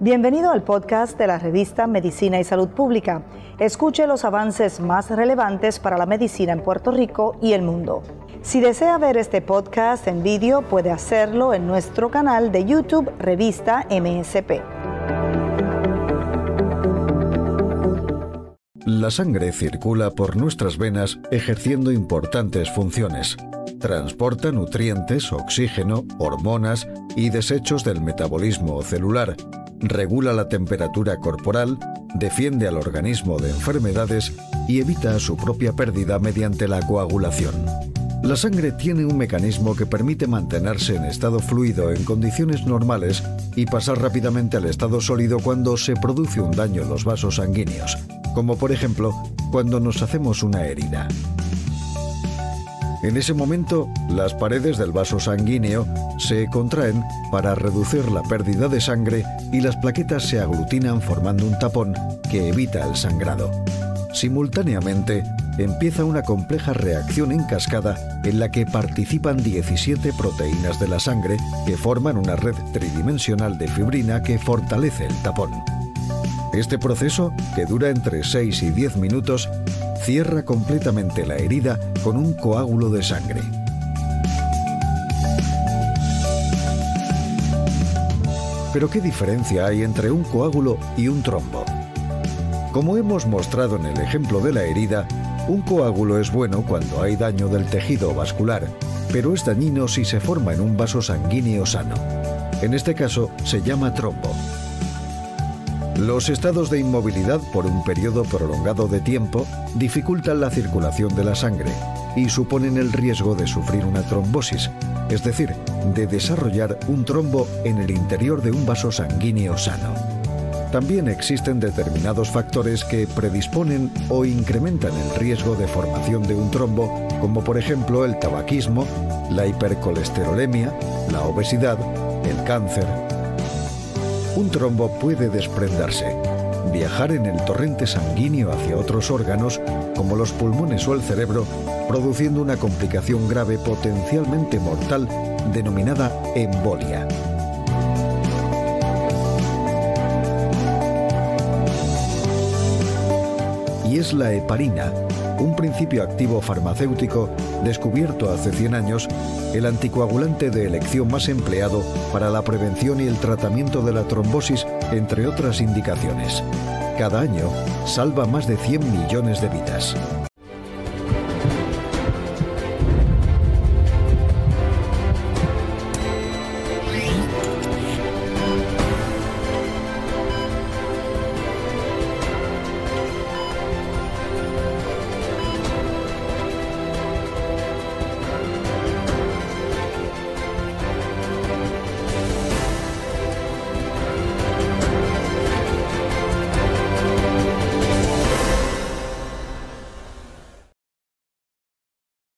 Bienvenido al podcast de la revista Medicina y Salud Pública. Escuche los avances más relevantes para la medicina en Puerto Rico y el mundo. Si desea ver este podcast en vídeo, puede hacerlo en nuestro canal de YouTube Revista MSP. La sangre circula por nuestras venas ejerciendo importantes funciones. Transporta nutrientes, oxígeno, hormonas y desechos del metabolismo celular regula la temperatura corporal, defiende al organismo de enfermedades y evita su propia pérdida mediante la coagulación. La sangre tiene un mecanismo que permite mantenerse en estado fluido en condiciones normales y pasar rápidamente al estado sólido cuando se produce un daño en los vasos sanguíneos, como por ejemplo cuando nos hacemos una herida. En ese momento, las paredes del vaso sanguíneo se contraen para reducir la pérdida de sangre y las plaquetas se aglutinan formando un tapón que evita el sangrado. Simultáneamente, empieza una compleja reacción en cascada en la que participan 17 proteínas de la sangre que forman una red tridimensional de fibrina que fortalece el tapón. Este proceso, que dura entre 6 y 10 minutos, cierra completamente la herida con un coágulo de sangre. Pero ¿qué diferencia hay entre un coágulo y un trombo? Como hemos mostrado en el ejemplo de la herida, un coágulo es bueno cuando hay daño del tejido vascular, pero es dañino si se forma en un vaso sanguíneo sano. En este caso se llama trombo. Los estados de inmovilidad por un periodo prolongado de tiempo dificultan la circulación de la sangre y suponen el riesgo de sufrir una trombosis, es decir, de desarrollar un trombo en el interior de un vaso sanguíneo sano. También existen determinados factores que predisponen o incrementan el riesgo de formación de un trombo, como por ejemplo el tabaquismo, la hipercolesterolemia, la obesidad, el cáncer, un trombo puede desprenderse, viajar en el torrente sanguíneo hacia otros órganos, como los pulmones o el cerebro, produciendo una complicación grave potencialmente mortal denominada embolia. Y es la heparina, un principio activo farmacéutico descubierto hace 100 años, el anticoagulante de elección más empleado para la prevención y el tratamiento de la trombosis, entre otras indicaciones. Cada año salva más de 100 millones de vidas.